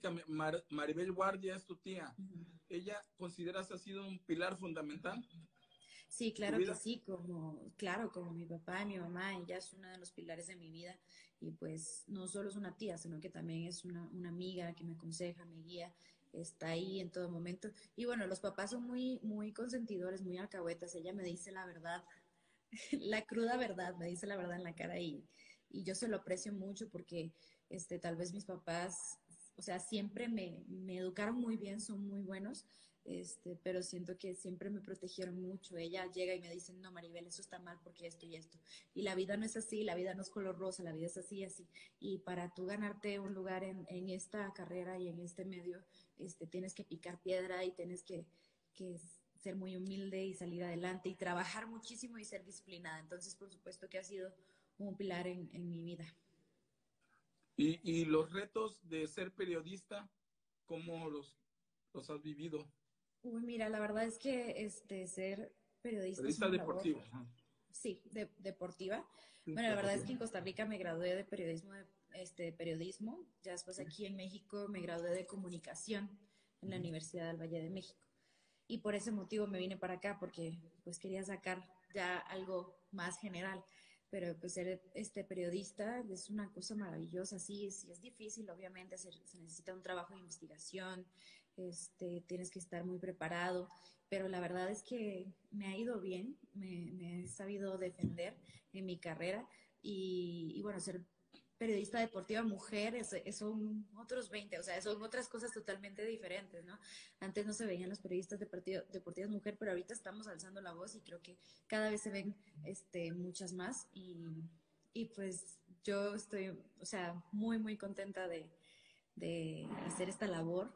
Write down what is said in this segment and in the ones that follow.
prácticamente Maribel Guardia es tu tía. ¿Ella consideras ha sido un pilar fundamental? Sí, claro que sí, como, claro, como mi papá y mi mamá, ella es una de los pilares de mi vida y pues no solo es una tía, sino que también es una, una amiga que me aconseja, me guía, está ahí en todo momento. Y bueno, los papás son muy, muy consentidores, muy alcahuetas, ella me dice la verdad, la cruda verdad, me dice la verdad en la cara y, y yo se lo aprecio mucho porque este, tal vez mis papás, o sea, siempre me, educaron muy bien, son muy buenos, este, pero siento que siempre me protegieron mucho. Ella llega y me dice, no, Maribel, eso está mal porque esto y esto. Y la vida no es así, la vida no es color rosa, la vida es así así. Y para tú ganarte un lugar en, esta carrera y en este medio, este, tienes que picar piedra y tienes que, que ser muy humilde y salir adelante y trabajar muchísimo y ser disciplinada. Entonces, por supuesto que ha sido un pilar en mi vida. ¿Y, ¿Y, los retos de ser periodista, cómo los, los has vivido? Uy, mira, la verdad es que este ser periodista. Periodista deportivo. Sí, de, deportiva. bueno, la verdad es que en Costa Rica me gradué de periodismo, de, este, periodismo. Ya después aquí en México me gradué de comunicación en la Universidad del Valle de México. Y por ese motivo me vine para acá porque pues quería sacar ya algo más general pero pues ser este periodista es una cosa maravillosa, sí, sí es difícil, obviamente se, necesita un trabajo de investigación, este, tienes que estar muy preparado, pero la verdad es que me ha ido bien, me, he sabido defender en mi carrera y, y bueno, ser periodista deportiva mujer es, son otros 20, o sea, son otras cosas totalmente diferentes, ¿no? Antes no se veían los periodistas deportivas mujer, pero ahorita estamos alzando la voz y creo que cada vez se ven este, muchas más y, y pues yo estoy, o sea, muy, muy contenta de, de hacer esta labor.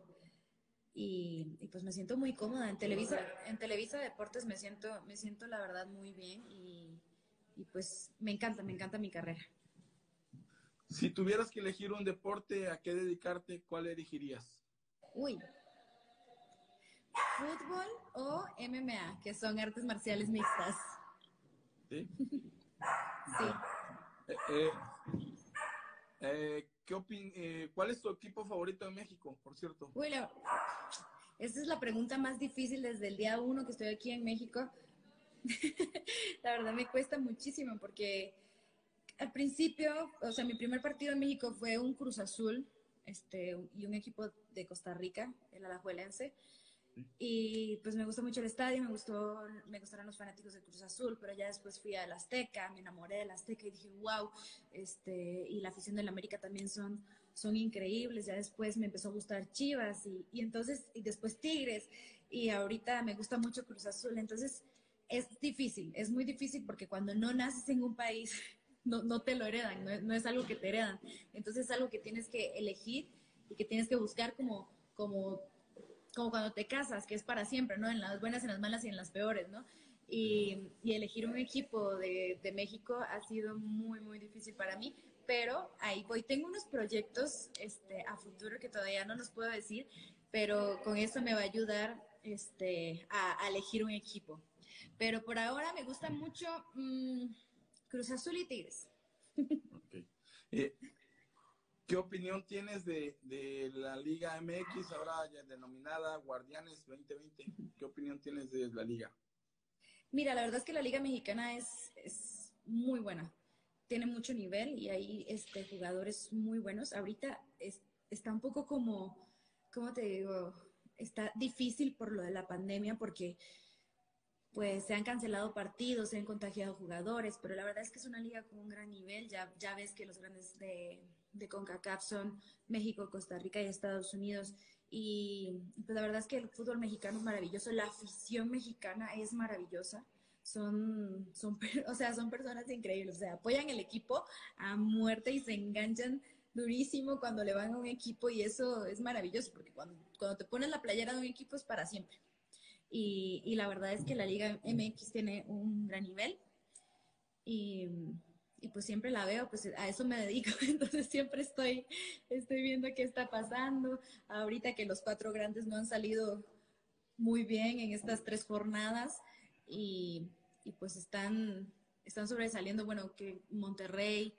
Y, y, pues me siento muy cómoda en Televisa en Televisa Deportes me siento me siento la verdad muy bien y, y pues me encanta me encanta mi carrera si tuvieras que elegir un deporte a qué dedicarte, ¿cuál elegirías? Uy. Fútbol o MMA, que son artes marciales mixtas. ¿Sí? sí. Eh, eh, eh, ¿qué ¿Cuál es tu equipo favorito de México, por cierto? Uy, esta es la pregunta más difícil desde el día uno que estoy aquí en México. la verdad me cuesta muchísimo porque al principio, o sea, mi primer partido en México fue un Cruz Azul este, y un equipo de Costa Rica, el Alajuelense. Y pues me gustó mucho el estadio, me gustó, me gustaron los fanáticos de Cruz Azul, pero ya después fui al Azteca, me enamoré del Azteca y dije, wow, este, y la afición del América también son, son increíbles. Ya después me empezó a gustar Chivas y, y entonces, y después Tigres, y ahorita me gusta mucho Cruz Azul. Entonces, es difícil, es muy difícil porque cuando no naces en un país no, no te lo heredan, no, es algo que te heredan. Entonces es algo que tienes que elegir y que tienes que buscar como, como, como cuando te casas, que es para siempre, ¿no? En las buenas, en las malas y en las peores, ¿no? Y, y elegir un equipo de, de, México ha sido muy, muy difícil para mí, pero ahí voy. Tengo unos proyectos este, a futuro que todavía no los puedo decir, pero con eso me va a ayudar este, a, elegir un equipo. Pero por ahora me gusta mucho... Mmm, Cruz Azul y Tigres. Eh, ¿Qué opinión tienes de, la Liga MX, ahora ya denominada Guardianes 2020? ¿Qué opinión tienes de la liga? Mira, la verdad es que la Liga Mexicana es, es muy buena. Tiene mucho nivel y hay este, jugadores muy buenos. Ahorita es, está un poco como, ¿cómo te digo? Está difícil por lo de la pandemia porque pues se han cancelado partidos, se han contagiado jugadores, pero la verdad es que es una liga con un gran nivel. Ya, ves que los grandes de, de CONCACAF son México, Costa Rica y Estados Unidos. Y pues la verdad es que el fútbol mexicano es maravilloso, la afición mexicana es maravillosa. Son, son, o sea, son personas increíbles, o sea, apoyan el equipo a muerte y se enganchan durísimo cuando le van a un equipo y eso es maravilloso, porque cuando, cuando te pones la playera de un equipo es para siempre. Y, la verdad es que la Liga MX tiene un gran nivel y, pues siempre la veo, pues a eso me dedico, entonces siempre estoy, estoy viendo qué está pasando. Ahorita que los cuatro grandes no han salido muy bien en estas tres jornadas y, pues están, están sobresaliendo, bueno, que Monterrey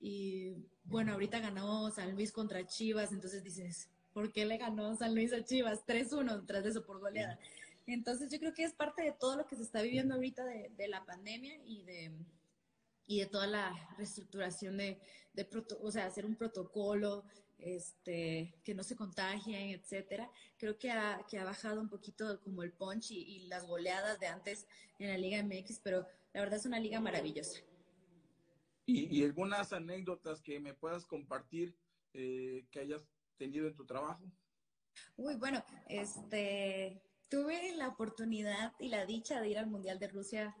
y bueno, ahorita ganó San Luis contra Chivas, entonces dices, ¿por qué le ganó San Luis a Chivas? 3-1 tras de eso por goleada. Entonces yo creo que es parte de todo lo que se está viviendo ahorita de, de la pandemia y de, y de toda la reestructuración de, de o sea, hacer un protocolo, este, que no se contagien, etcétera. Creo que ha, que ha bajado un poquito como el punch y, las goleadas de antes en la Liga MX, pero la verdad es una liga maravillosa. ¿Y, algunas anécdotas que me puedas compartir eh, que hayas tenido en tu trabajo? Uy, bueno, este, tuve la oportunidad y la dicha de ir al Mundial de Rusia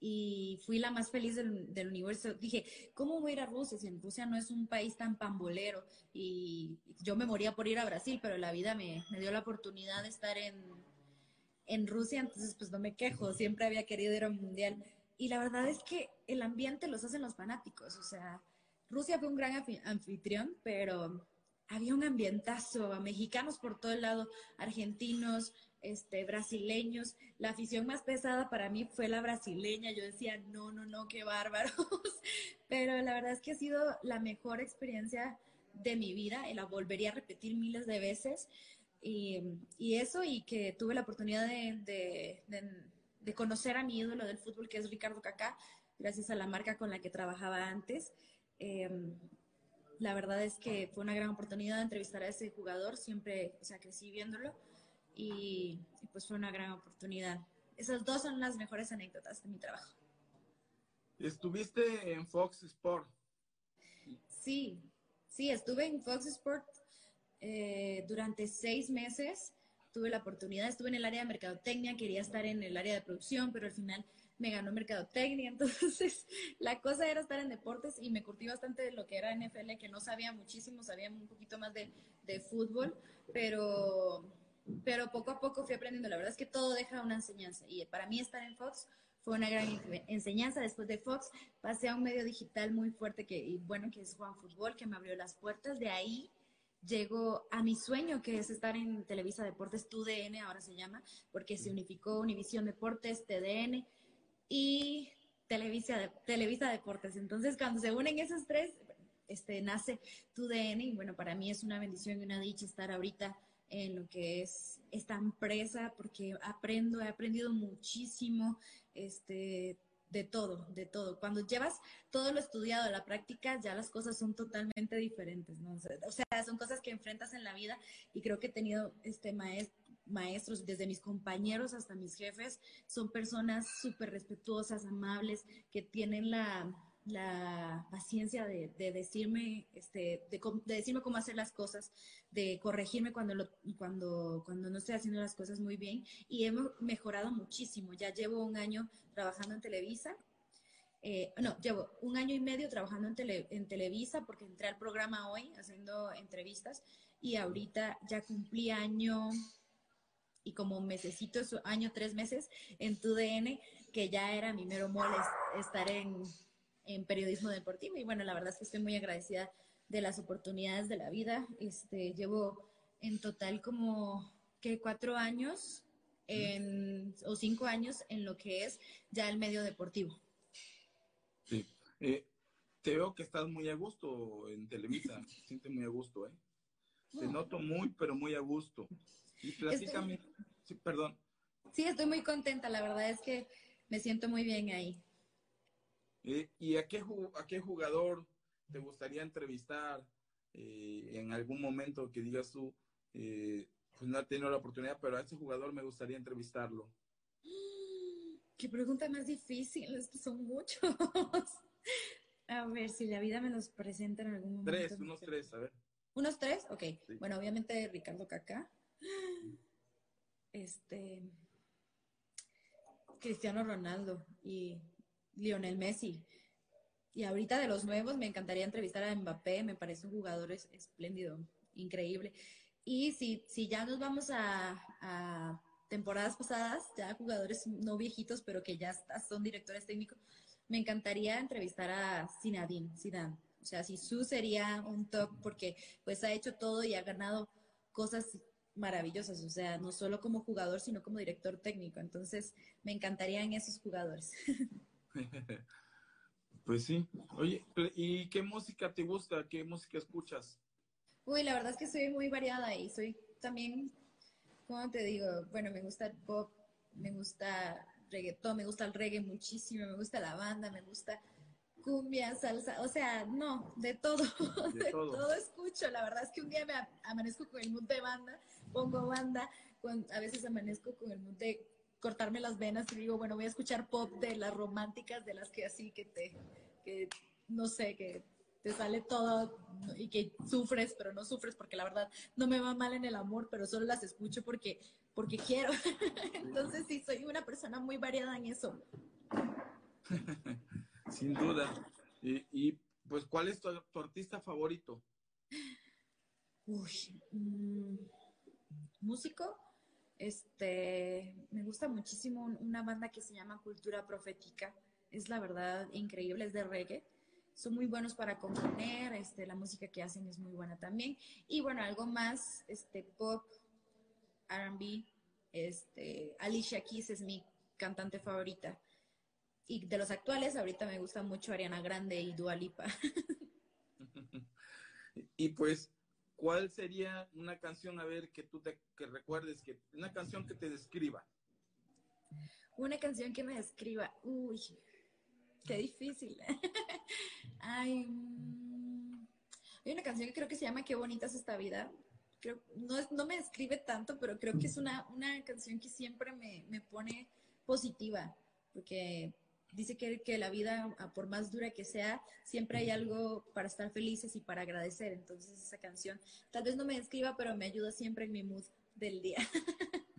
y fui la más feliz del, universo. Dije, ¿cómo voy a ir a Rusia si Rusia no es un país tan pambolero? Y yo me moría por ir a Brasil, pero la vida me, me dio la oportunidad de estar en, en Rusia, entonces pues no me quejo, siempre había querido ir a un mundial. Y la verdad es que el ambiente los hacen los fanáticos, o sea, Rusia fue un gran anfitrión, pero había un ambientazo, mexicanos por todo el lado, argentinos, este, brasileños. La afición más pesada para mí fue la brasileña. Yo decía, no, no, no, qué bárbaros. Pero la verdad es que ha sido la mejor experiencia de mi vida y la volvería a repetir miles de veces. Y, eso, y que tuve la oportunidad de, conocer a mi ídolo del fútbol, que es Ricardo Cacá, gracias a la marca con la que trabajaba antes. Em, la verdad es que fue una gran oportunidad de entrevistar a ese jugador, siempre, o sea, crecí viéndolo y, pues fue una gran oportunidad. Esas dos son las mejores anécdotas de mi trabajo. ¿Estuviste en Fox Sport? Sí, sí, estuve en Fox Sport eh, durante seis meses. Tuve la oportunidad, estuve en el área de mercadotecnia, quería estar en el área de producción, pero al final me ganó mercadotecnia, entonces la cosa era estar en deportes y me curtí bastante de lo que era NFL, que no sabía muchísimo, sabía un poquito más de, de fútbol, pero, pero poco a poco fui aprendiendo. La verdad es que todo deja una enseñanza y para mí estar en Fox fue una gran enseñanza. Después de Fox pasé a un medio digital muy fuerte que, bueno, que es Juan Fútbol, que me abrió las puertas. De ahí llego a mi sueño, que es estar en Televisa Deportes, TUDN ahora se llama, porque se unificó Univisión Deportes, TDN y Televisa, Televisa Deportes. Entonces, cuando se unen esos tres, este, nace TUDN y bueno, para mí es una bendición y una dicha estar ahorita en lo que es esta empresa porque aprendo, he aprendido muchísimo, este, de todo, de todo. Cuando llevas todo lo estudiado a la práctica, ya las cosas son totalmente diferentes, ¿no? O sea, son cosas que enfrentas en la vida y creo que he tenido este maestros, desde mis compañeros hasta mis jefes, son personas súper respetuosas, amables, que tienen la, la paciencia de, decirme, este, de, decirme cómo hacer las cosas, de corregirme cuando, cuando, cuando no estoy haciendo las cosas muy bien. Y hemos mejorado muchísimo. Ya llevo un año trabajando en Televisa. Eh, no, llevo un año y medio trabajando en, en Televisa porque entré al programa hoy haciendo entrevistas y ahorita ya cumplí año y como mesecito, año, tres meses en TUDN, que ya era mi mero mole estar en, en periodismo deportivo y bueno, la verdad es que estoy muy agradecida de las oportunidades de la vida. Este, llevo en total como que cuatro años en, o cinco años en lo que es ya el medio deportivo. Sí. Eh, te veo que estás muy a gusto en Televisa, te sientes muy a gusto, ¿eh? Te noto muy, pero muy a gusto. Y platícame, sí, perdón. Sí, estoy muy contenta, la verdad es que me siento muy bien ahí. Eh, ¿Y a qué, a qué jugador te gustaría entrevistar eh, en algún momento que digas tú, eh, pues no he tenido la oportunidad, pero a ese jugador me gustaría entrevistarlo? Qué pregunta más difícil, es que son muchos. a ver, si la vida me los presenta en algún momento. Tres, unos tres, a ver. ¿Unos tres? Ok. Bueno, obviamente Ricardo Kaká. Este. Cristiano Ronaldo y Lionel Messi. Y ahorita de los nuevos me encantaría entrevistar a Mbappé, me parece un jugador espléndido, increíble. Y si, si ya nos vamos a, temporadas pasadas, ya jugadores no viejitos, pero que ya son directores técnicos, me encantaría entrevistar a Zinedine Zidane. O sea, si su sería un top porque pues ha hecho todo y ha ganado cosas maravillosas, o sea, no solo como jugador, sino como director técnico. Entonces, me encantarían esos jugadores. Pues sí. Oye, ¿y qué música te gusta? ¿Qué música escuchas? Uy, la verdad es que soy muy variada y soy también, ¿cómo te digo? Bueno, me gusta el pop, me gusta reggaetón, me gusta el reggae muchísimo, me gusta la banda, me gusta cumbia, salsa, o sea, no, de todo, de, todo. escucho. La verdad es que un día me amanezco con el mood de banda, pongo banda, a veces amanezco con el mood de cortarme las venas y digo, bueno, voy a escuchar pop de las románticas, de las que así que te, que no sé, que te sale todo y que sufres, pero no sufres porque la verdad no me va mal en el amor, pero solo las escucho porque, porque quiero. Entonces sí, soy una persona muy variada en eso. Sin duda. Y, pues, ¿cuál es tu, artista favorito? Uy, mm, músico. Este, me gusta muchísimo una banda que se llama Cultura Profética. Es la verdad increíble, es de reggae. Son muy buenos para componer, este, la música que hacen es muy buena también. Y bueno, algo más, este, pop, R&B, este, Alicia Keys es mi cantante favorita. Y de los actuales, ahorita me gusta mucho Ariana Grande y Dua Lipa. y pues, ¿cuál sería una canción, a ver, que tú te que recuerdes, que una canción que te describa? Una canción que me describa. Uy, qué difícil. Ay, mm, hay una canción que creo que se llama Qué bonita es esta vida. No, no me describe tanto, pero creo que es una, una canción que siempre me, me pone positiva, porque dice que, que, la vida, por más dura que sea, siempre hay algo para estar felices y para agradecer. Entonces esa canción tal vez no me describa, pero me ayuda siempre en mi mood del día.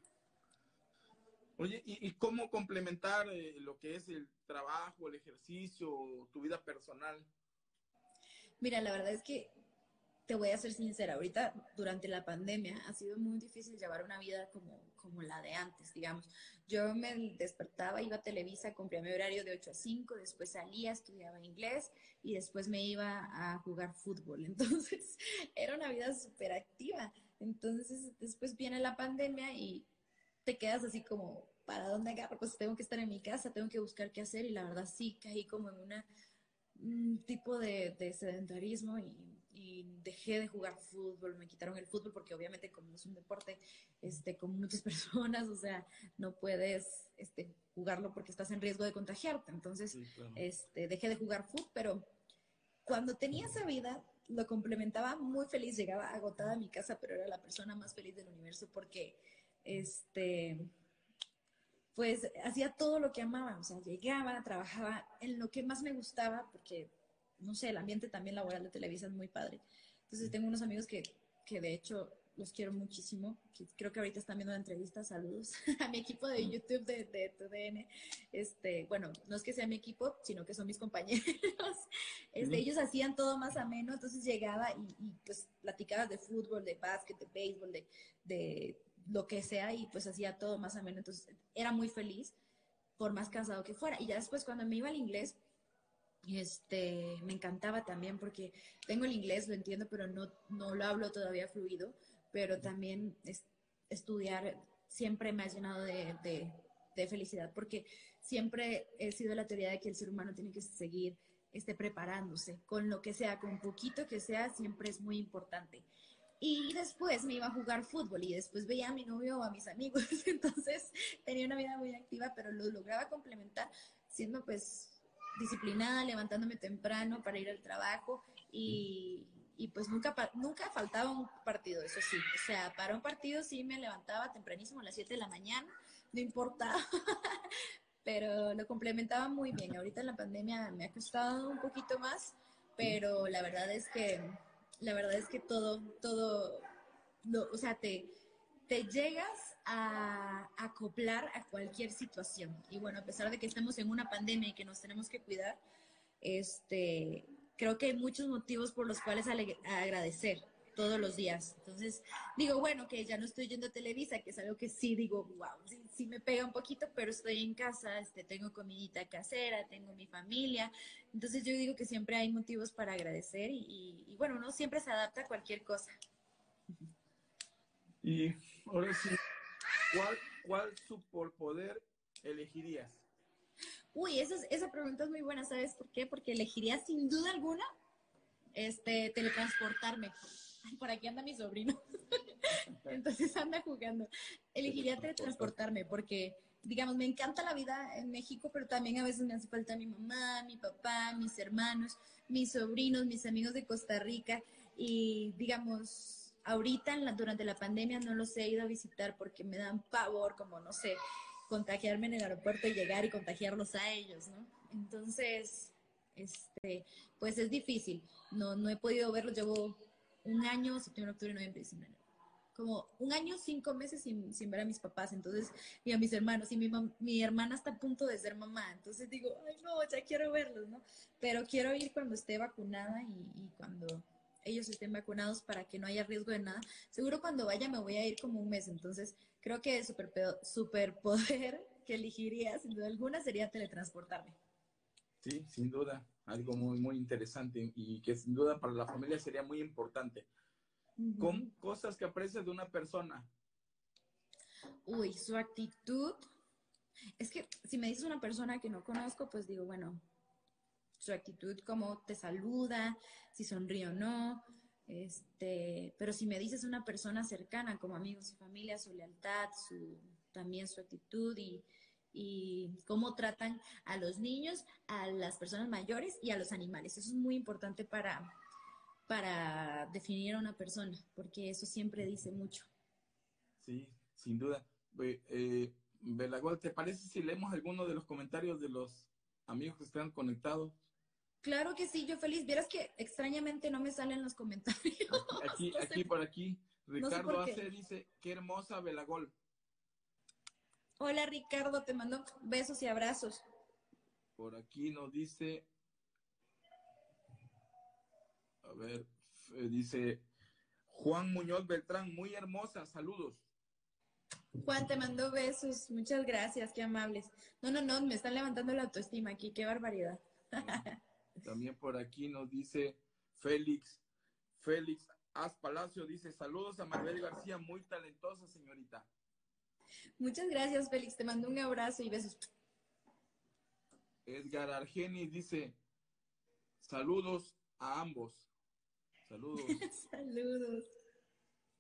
Oye, ¿y, cómo complementar eh, lo que es el trabajo, el ejercicio, tu vida personal? Mira, la verdad es que te voy a ser sincera, ahorita durante la pandemia ha sido muy difícil llevar una vida como, como la de antes, digamos. Yo me despertaba, iba a Televisa, cumplía mi horario de 8 a 5, después salía, estudiaba inglés y después me iba a jugar fútbol. Entonces era una vida súper activa. Entonces después viene la pandemia y te quedas así como, ¿para dónde agarro? Pues tengo que estar en mi casa, tengo que buscar qué hacer y la verdad sí caí como en una, un tipo de, de sedentarismo y y dejé de jugar fútbol, me quitaron el fútbol porque obviamente como es un deporte este, con muchas personas, o sea, no puedes este, jugarlo porque estás en riesgo de contagiarte. Entonces, este, dejé de jugar fútbol, pero cuando tenía esa vida, lo complementaba muy feliz, llegaba agotada a mi casa, pero era la persona más feliz del universo porque, este, pues hacía todo lo que amaba, o sea, llegaba, trabajaba en lo que más me gustaba, porque no sé, el ambiente también laboral de Televisa es muy padre. Entonces tengo unos amigos que, que de hecho los quiero muchísimo, creo que ahorita están viendo la entrevista, saludos a mi equipo de YouTube de, de TUDN, este, bueno, no es que sea mi equipo, sino que son mis compañeros, este, ellos hacían todo más ameno, entonces llegaba y, y pues platicaba de fútbol, de básquet, de béisbol, de, de lo que sea, y pues hacía todo más ameno, entonces era muy feliz, por más cansado que fuera, y ya después cuando me iba al inglés, este, me encantaba también porque tengo el inglés, lo entiendo, pero no, no lo hablo todavía fluido, pero también estudiar siempre me ha llenado de, de, felicidad porque siempre he sido la teoría de que el ser humano tiene que seguir este, preparándose, con lo que sea, con poquito que sea, siempre es muy importante. Y después me iba a jugar fútbol y después veía a mi novio o a mis amigos, entonces tenía una vida muy activa, pero lo lograba complementar siendo pues disciplinada, levantándome temprano para ir al trabajo y, y pues nunca, nunca faltaba un partido, eso sí. O sea, para un partido sí me levantaba tempranísimo a las 7 de la mañana, no importaba, pero lo complementaba muy bien. Ahorita en la pandemia me ha costado un poquito más, pero la verdad es que, la verdad es que todo, todo, o sea, te, te llegas a acoplar a cualquier situación. Y bueno, a pesar de que estamos en una pandemia y que nos tenemos que cuidar, este, creo que hay muchos motivos por los cuales agradecer todos los días. Entonces, digo, bueno, que ya no estoy yendo a Televisa, que es algo que sí digo, wow, sí, me pega un poquito, pero estoy en casa, este, tengo comidita casera, tengo mi familia. Entonces yo digo que siempre hay motivos para agradecer y, y bueno, uno siempre se adapta a cualquier cosa. Y ahora sí, ¿cuál, cuál superpoder elegirías? Uy, esa, esa pregunta es muy buena, ¿sabes por qué? Porque elegiría sin duda alguna este, teletransportarme. por aquí anda mi sobrino. Entonces anda jugando. Elegiría teletransportarme porque, digamos, me encanta la vida en México, pero también a veces me hace falta mi mamá, mi papá, mis hermanos, mis sobrinos, mis amigos de Costa Rica. Y, digamos, ahorita durante la pandemia no los he ido a visitar porque me dan pavor, como, no sé, contagiarme en el aeropuerto y llegar y contagiarlos a ellos, ¿no? Entonces, este, pues es difícil. No, no he podido verlos. Llevo un año, septiembre, octubre, noviembre, diciembre, como un año, cinco meses sin, ver a mis papás, entonces, y a mis hermanos, y mi, mi hermana está a punto de ser mamá, entonces digo, ay no, ya quiero verlos, ¿no? Pero quiero ir cuando esté vacunada y, cuando ellos estén vacunados para que no haya riesgo de nada. Seguro cuando vaya me voy a ir como un mes, entonces creo que el super, superpoder que elegiría, sin duda alguna, sería teletransportarme. Sí, sin duda, algo muy, muy interesante y que sin duda para la familia sería muy importante. Con cosas que aprecias de una persona. Uy, su actitud. Es que si me dices una persona que no conozco, pues digo, bueno, su actitud, cómo te saluda, si sonríe o no. Este, pero si me dices una persona cercana, como amigos y familia, su lealtad, su, también su actitud y, cómo tratan a los niños, a las personas mayores y a los animales. Eso es muy importante para, para definir a una persona, porque eso siempre dice mucho. Sí, sin duda. Eh, ¿te parece si leemos alguno de los comentarios de los amigos que están conectados? Claro que sí, yo feliz. Vieras que extrañamente no me salen los comentarios. Aquí, aquí, por aquí. Ricardo Ace dice, qué hermosa Belagol. Hola Ricardo, te mando besos y abrazos. Por aquí nos dice, a ver, eh, dice Juan Muñoz Beltrán, muy hermosa, saludos. Juan, te mando besos, muchas gracias, qué amables. No, no, no, me están levantando la autoestima aquí, qué barbaridad. También por aquí nos dice Félix, Félix Az Palacio, dice saludos a Maribel García, muy talentosa señorita. Muchas gracias, Félix. Te mando un abrazo y besos. Edgar Argeni dice, saludos a ambos. Saludos. saludos.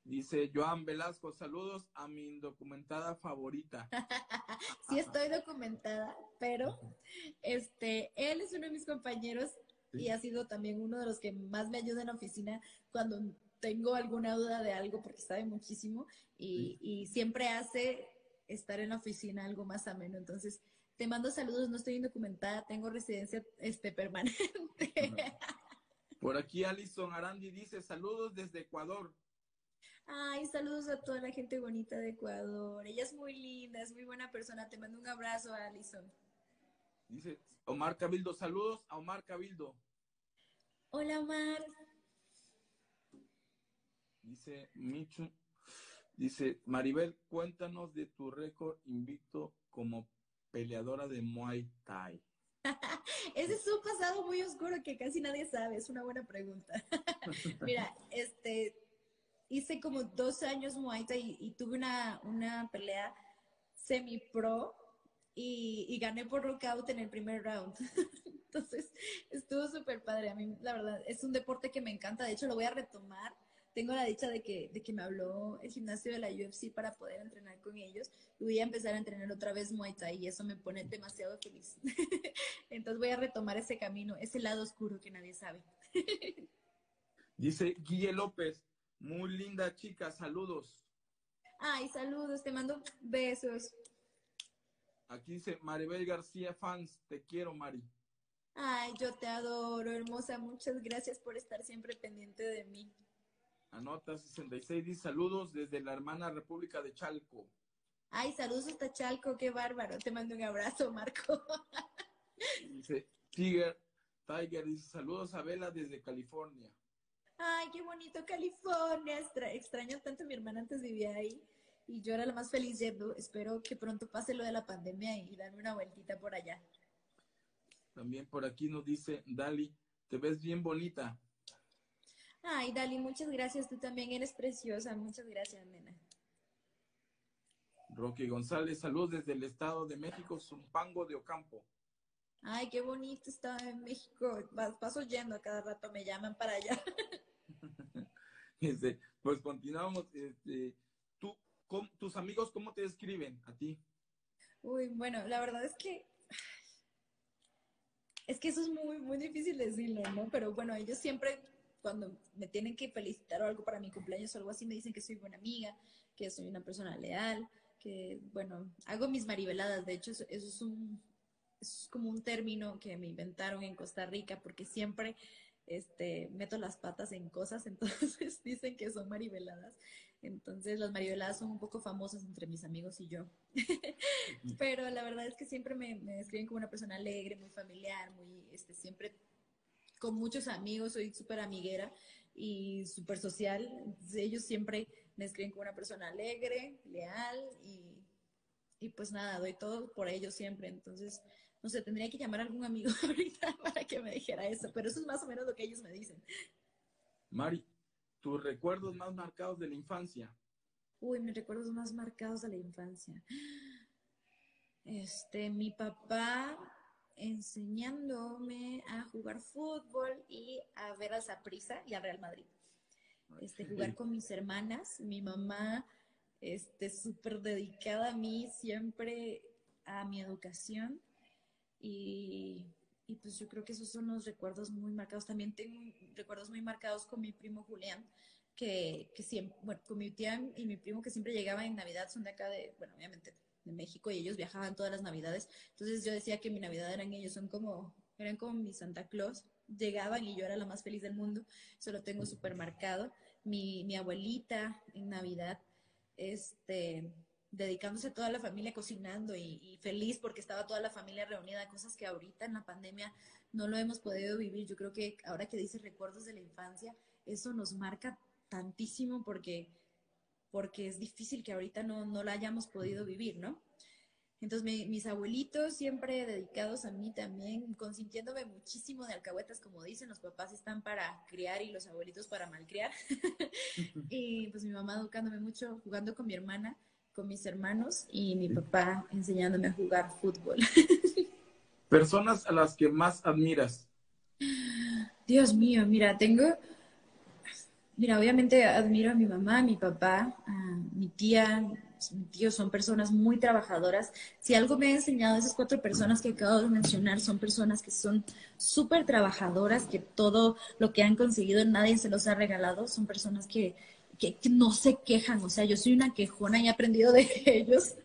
Dice Joan Velasco, saludos a mi indocumentada favorita. sí estoy documentada, pero este, él es uno de mis compañeros y ha sido también uno de los que más me ayuda en la oficina cuando tengo alguna duda de algo porque sabe muchísimo y, siempre hace estar en la oficina algo más ameno. Entonces, te mando saludos, no estoy indocumentada, tengo residencia este, permanente. Por aquí Alison Arandi dice, saludos desde Ecuador. Ay, saludos a toda la gente bonita de Ecuador. Ella es muy linda, es muy buena persona. Te mando un abrazo, Alison. Dice Omar Cabildo, saludos a Omar Cabildo. Hola, Omar. Dice Michu, dice Maribel, cuéntanos de tu récord invicto como peleadora de Muay Thai. Ese es un pasado muy oscuro que casi nadie sabe, es una buena pregunta. Mira, este, hice como dos años Muay Thai y, tuve una, una pelea semi-pro y, y, gané por lockout en el primer round. Entonces, estuvo súper padre. A mí, la verdad, es un deporte que me encanta. De hecho, lo voy a retomar tengo la dicha de que, de que me habló el gimnasio de la UFC para poder entrenar con ellos y voy a empezar a entrenar otra vez Muay Thai y eso me pone demasiado feliz. Entonces voy a retomar ese camino, ese lado oscuro que nadie sabe. Dice Guille López, muy linda chica, saludos. Ay, saludos, te mando besos. Aquí dice Maribel García Fans, te quiero, Mari. Ay, yo te adoro, hermosa. Muchas gracias por estar siempre pendiente de mí. Anota 66, dice saludos desde la hermana República de Chalco. Ay, saludos hasta Chalco, qué bárbaro. Te mando un abrazo, Marco. dice Tiger, Tiger dice saludos a Vela desde California. Ay, qué bonito California. extraño tanto, mi hermana antes vivía ahí y yo era la más feliz yendo. Espero que pronto pase lo de la pandemia y darme una vueltita por allá. También por aquí nos dice Dali, te ves bien bonita. Ay, Dali, muchas gracias. Tú también eres preciosa. Muchas gracias, nena. Roque González, saludos desde el Estado de México, Zumpango de Ocampo. Ay, qué bonito está en México. Paso yendo a cada rato, me llaman para allá. Este, pues continuamos. Este, ¿tú, ¿Tus amigos cómo te describen a ti? Uy, bueno, la verdad es que es que eso es muy, muy difícil decirlo, ¿no? Pero bueno, ellos siempre, cuando me tienen que felicitar o algo para mi cumpleaños o algo así, me dicen que soy buena amiga, que soy una persona leal, que, bueno, hago mis maribeladas. De hecho, eso, es un, es como un término que me inventaron en Costa Rica, porque siempre este, meto las patas en cosas, entonces dicen que son maribeladas. Entonces las maribeladas son un poco famosas entre mis amigos y yo. Pero la verdad es que siempre me, describen como una persona alegre, muy familiar, muy, este, siempre con muchos amigos, soy súper amiguera y súper social. Entonces ellos siempre me describen como una persona alegre, leal y, y pues nada, doy todo por ellos siempre. Entonces, no sé, tendría que llamar a algún amigo ahorita para que me dijera eso, pero eso es más o menos lo que ellos me dicen. Mari, tus recuerdos más marcados de la infancia. Uy, mis recuerdos más marcados de la infancia. Este, mi papá enseñándome a jugar fútbol y a ver a Zaprisa y a Real Madrid. Este, jugar con mis hermanas, mi mamá, este, súper dedicada a mí, siempre a mi educación. Y, y pues yo creo que esos son los recuerdos muy marcados. También tengo recuerdos muy marcados con mi primo Julián, que, que siempre, bueno, con mi tía y mi primo que siempre llegaban en Navidad, son de acá de, bueno, obviamente de México y ellos viajaban todas las Navidades. Entonces yo decía que mi Navidad eran ellos, son como, eran como mi Santa Claus. Llegaban y yo era la más feliz del mundo. Eso lo tengo súper marcado. Mi, mi abuelita en Navidad, este, dedicándose a toda la familia cocinando y, feliz porque estaba toda la familia reunida, cosas que ahorita en la pandemia no lo hemos podido vivir. Yo creo que ahora que dices recuerdos de la infancia, eso nos marca tantísimo porque, porque es difícil que ahorita no, no la hayamos podido vivir, ¿no? Entonces mis abuelitos siempre dedicados a mí también, consintiéndome muchísimo de alcahuetas, como dicen, los papás están para criar y los abuelitos para malcriar. y pues mi mamá educándome mucho, jugando con mi hermana con mis hermanos y mi papá enseñándome a jugar fútbol. Personas a las que más admiras. Dios mío, mira, tengo, mira, obviamente admiro a mi mamá, a mi papá, a mi tía, mi tío, son personas muy trabajadoras. Si algo me ha enseñado esas cuatro personas que acabo de mencionar, son personas que son súper trabajadoras, que todo lo que han conseguido nadie se los ha regalado, son personas que que, no se quejan, o sea, yo soy una quejona y he aprendido de ellos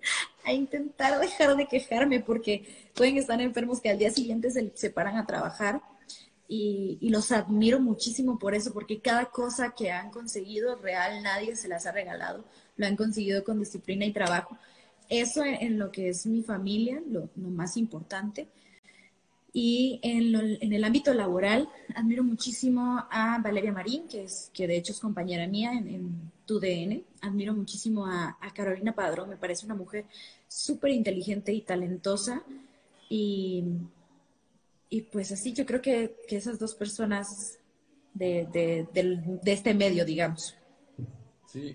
a intentar dejar de quejarme porque pueden estar enfermos que al día siguiente se, paran a trabajar y, los admiro muchísimo por eso, porque cada cosa que han conseguido real nadie se las ha regalado, lo han conseguido con disciplina y trabajo. Eso en, lo que es mi familia, lo más importante. Y en, el ámbito laboral, admiro muchísimo a Valeria Marín, que, es, que de hecho es compañera mía en, en TUDN. Admiro muchísimo a, Carolina Padrón, me parece una mujer súper inteligente y talentosa. Y, y, pues así, yo creo que, esas dos personas de, de, este medio, digamos. Sí.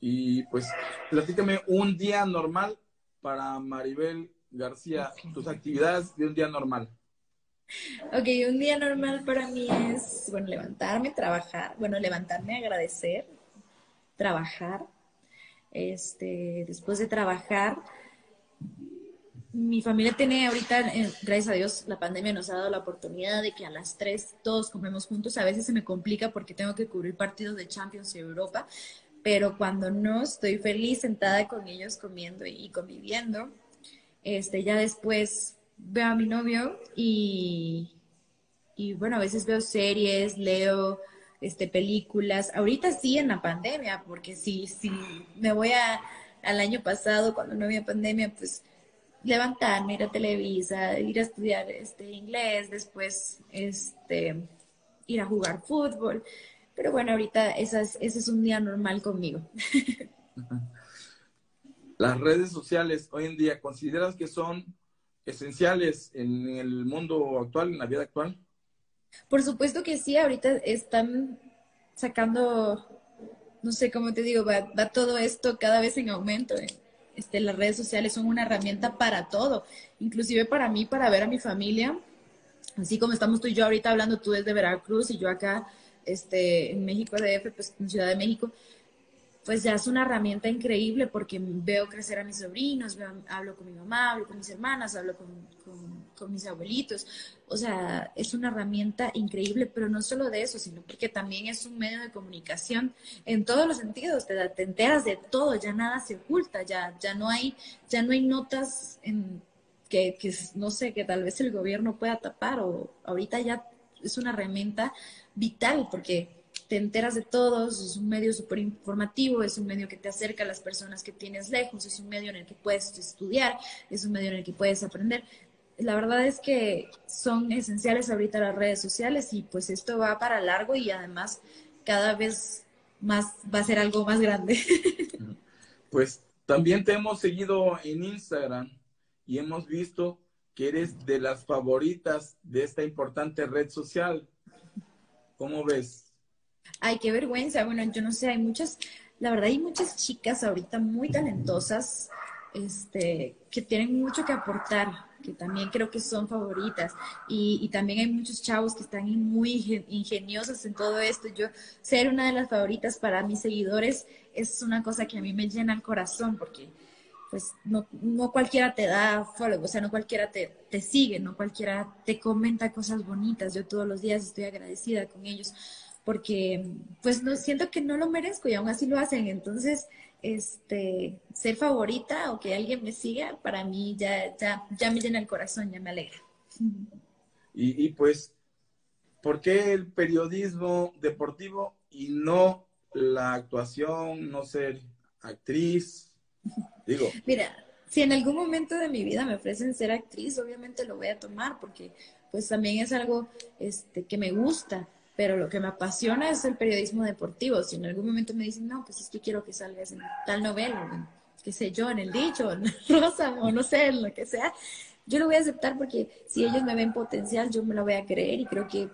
Y pues, platícame un día normal para Maribel García, tus actividades de un día normal. Ok, un día normal para mí es, bueno, levantarme, trabajar, bueno, levantarme, agradecer, trabajar. Este, después de trabajar, mi familia tiene ahorita, eh, gracias a Dios, la pandemia nos ha dado la oportunidad de que a las tres todos comemos juntos. A veces se me complica porque tengo que cubrir partidos de Champions y Europa, pero cuando no, estoy feliz sentada con ellos comiendo y conviviendo. Este, ya después veo a mi novio y, y bueno, a veces veo series, leo este, películas. Ahorita sí en la pandemia, porque si, si me voy a, al año pasado, cuando no había pandemia, pues levantarme, ir a Televisa, ir a estudiar este, inglés, después este, ir a jugar fútbol. Pero bueno, ahorita ese es un día normal conmigo. Las redes sociales hoy en día, ¿consideras que son esenciales en el mundo actual, en la vida actual? Por supuesto que sí, ahorita están sacando, no sé cómo te digo, va, todo esto cada vez en aumento. Este, las redes sociales son una herramienta para todo, inclusive para mí, para ver a mi familia, así como estamos tú y yo ahorita hablando, tú desde Veracruz y yo acá este, en México DF, pues en Ciudad de México, pues ya es una herramienta increíble porque veo crecer a mis sobrinos, hablo con mi mamá, hablo con mis hermanas, hablo con, con, mis abuelitos. O sea, es una herramienta increíble, pero no solo de eso, sino porque también es un medio de comunicación en todos los sentidos. Te, te enteras de todo, ya nada se oculta, ya, ya, no, hay, ya no hay notas en, que, que, no sé, que tal vez el gobierno pueda tapar o ahorita ya es una herramienta vital porque te enteras de todos, es un medio súper informativo, es un medio que te acerca a las personas que tienes lejos, es un medio en el que puedes estudiar, es un medio en el que puedes aprender. La verdad es que son esenciales ahorita las redes sociales y pues esto va para largo y además cada vez más va a ser algo más grande. Pues también te hemos seguido en Instagram y hemos visto que eres de las favoritas de esta importante red social. ¿Cómo ves? Ay, qué vergüenza. Bueno, yo no sé, hay muchas, la verdad hay muchas chicas ahorita muy talentosas, este, que tienen mucho que aportar, que también creo que son favoritas. Y, también hay muchos chavos que están muy ingeniosos en todo esto. Yo ser una de las favoritas para mis seguidores es una cosa que a mí me llena el corazón porque pues no, no cualquiera te da follow, o sea, no cualquiera te, te sigue, no cualquiera te comenta cosas bonitas. Yo todos los días estoy agradecida con ellos porque pues no siento que no lo merezco y aún así lo hacen. Entonces, este, ser favorita o que alguien me siga, para mí ya, ya, ya me llena el corazón, ya me alegra. Y, y pues, ¿por qué el periodismo deportivo y no la actuación, no ser actriz? Digo. Mira, si en algún momento de mi vida me ofrecen ser actriz, obviamente lo voy a tomar porque pues también es algo este, que me gusta pero lo que me apasiona es el periodismo deportivo. Si en algún momento me dicen, no, pues es que quiero que salgas en tal novela, qué sé yo, en el dicho, en Rosa, o no sé, en lo que sea, yo lo voy a aceptar porque si ellos me ven potencial, yo me lo voy a creer y creo que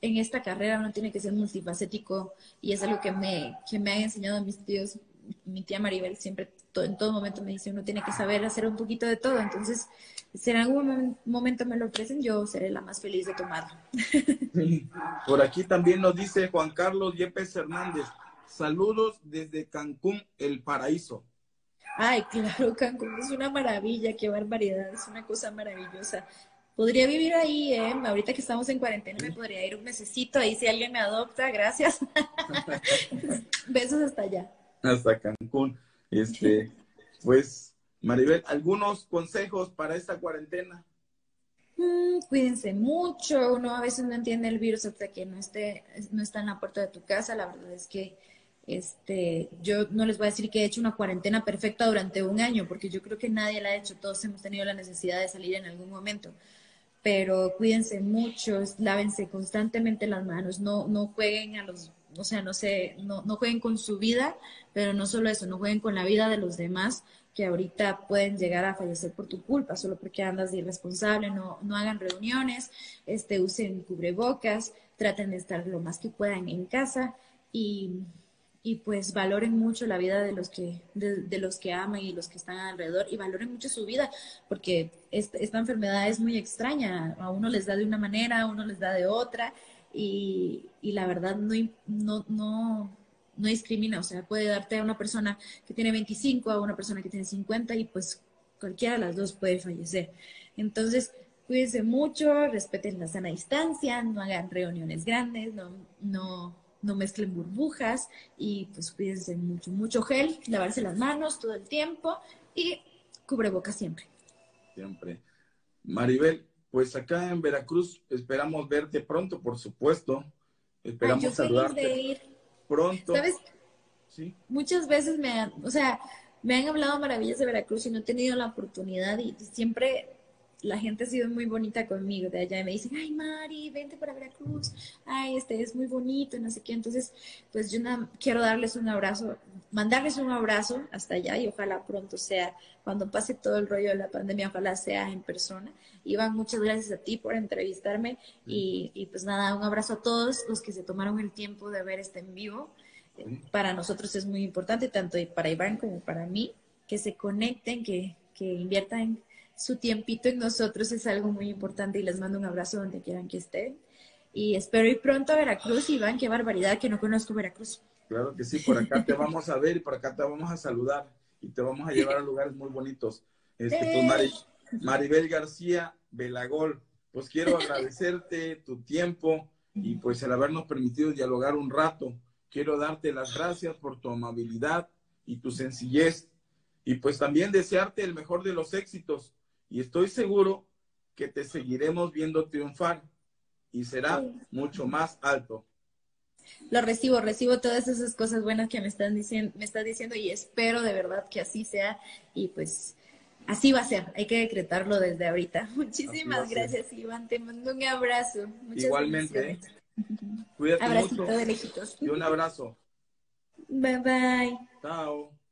en esta carrera uno tiene que ser multifacético y es algo que me, que me han enseñado mis tíos. Mi tía Maribel siempre, en todo momento me dice, uno tiene que saber hacer un poquito de todo. Entonces, si en algún momento me lo ofrecen, yo seré la más feliz de tomarlo. Por aquí también nos dice Juan Carlos Yepes Hernández. Saludos desde Cancún, el paraíso. Ay, claro, Cancún es una maravilla, qué barbaridad, es una cosa maravillosa. Podría vivir ahí, ¿eh? Ahorita que estamos en cuarentena me podría ir un mesecito ahí si alguien me adopta, gracias. Besos hasta allá. Hasta Cancún. Este, pues Maribel, ¿algunos consejos para esta cuarentena? Mm, cuídense mucho, uno a veces no entiende el virus hasta que no esté, no está en la puerta de tu casa. La verdad es que este, yo no les voy a decir que he hecho una cuarentena perfecta durante un año, porque yo creo que nadie la ha hecho, todos hemos tenido la necesidad de salir en algún momento. Pero cuídense mucho, lávense constantemente las manos, no, no jueguen a los, o sea, no sé, no, no jueguen con su vida, pero no solo eso, no jueguen con la vida de los demás, que ahorita pueden llegar a fallecer por tu culpa, solo porque andas de irresponsable, no, no hagan reuniones, este, usen cubrebocas, traten de estar lo más que puedan en casa y, y pues valoren mucho la vida de los que, de, los que aman y los que están alrededor y valoren mucho su vida, porque esta, esta enfermedad es muy extraña, a uno les da de una manera, a uno les da de otra y, y la verdad no, no, no no discrimina, o sea, puede darte a una persona que tiene 25, a una persona que tiene 50 y pues cualquiera de las dos puede fallecer. Entonces, cuídense mucho, respeten la sana distancia, no hagan reuniones grandes, no, no, no mezclen burbujas y pues cuídense mucho, mucho gel, lavarse las manos todo el tiempo y cubreboca siempre. Siempre. Maribel, pues acá en Veracruz esperamos verte pronto, por supuesto. Esperamos saludarte pronto. ¿Sabes? Sí. Muchas veces me han, o sea, me han hablado maravillas de Veracruz y no he tenido la oportunidad y siempre la gente ha sido muy bonita conmigo de allá y me dicen, ay Mari, vente para Veracruz, ay, este es muy bonito, no sé qué. Entonces, pues yo quiero darles un abrazo, mandarles un abrazo hasta allá y ojalá pronto sea, cuando pase todo el rollo de la pandemia, ojalá sea en persona. Iván, muchas gracias a ti por entrevistarme y, y pues nada, un abrazo a todos los que se tomaron el tiempo de ver este en vivo. Para nosotros es muy importante, tanto para Iván como para mí, que se conecten, que, que inviertan su tiempito en nosotros es algo muy importante y les mando un abrazo donde quieran que estén. y espero ir pronto a Veracruz. Iván, qué barbaridad que no conozco Veracruz. Claro que sí, por acá te vamos a ver y por acá te vamos a saludar y te vamos a llevar a lugares muy bonitos. Este, pues, Maribel García Belagol, pues quiero agradecerte tu tiempo y pues el habernos permitido dialogar un rato. Quiero darte las gracias por tu amabilidad y tu sencillez y pues también desearte el mejor de los éxitos y estoy seguro que te seguiremos viendo triunfar y será mucho más alto. Lo recibo, recibo todas esas cosas buenas que me están diciendo, me estás diciendo y espero de verdad que así sea y pues así va a ser, hay que decretarlo desde ahorita. Muchísimas gracias, Iván, te mando un abrazo. Igualmente. Cuídate Abracito de lejitos. Y un abrazo. Bye bye. Chao.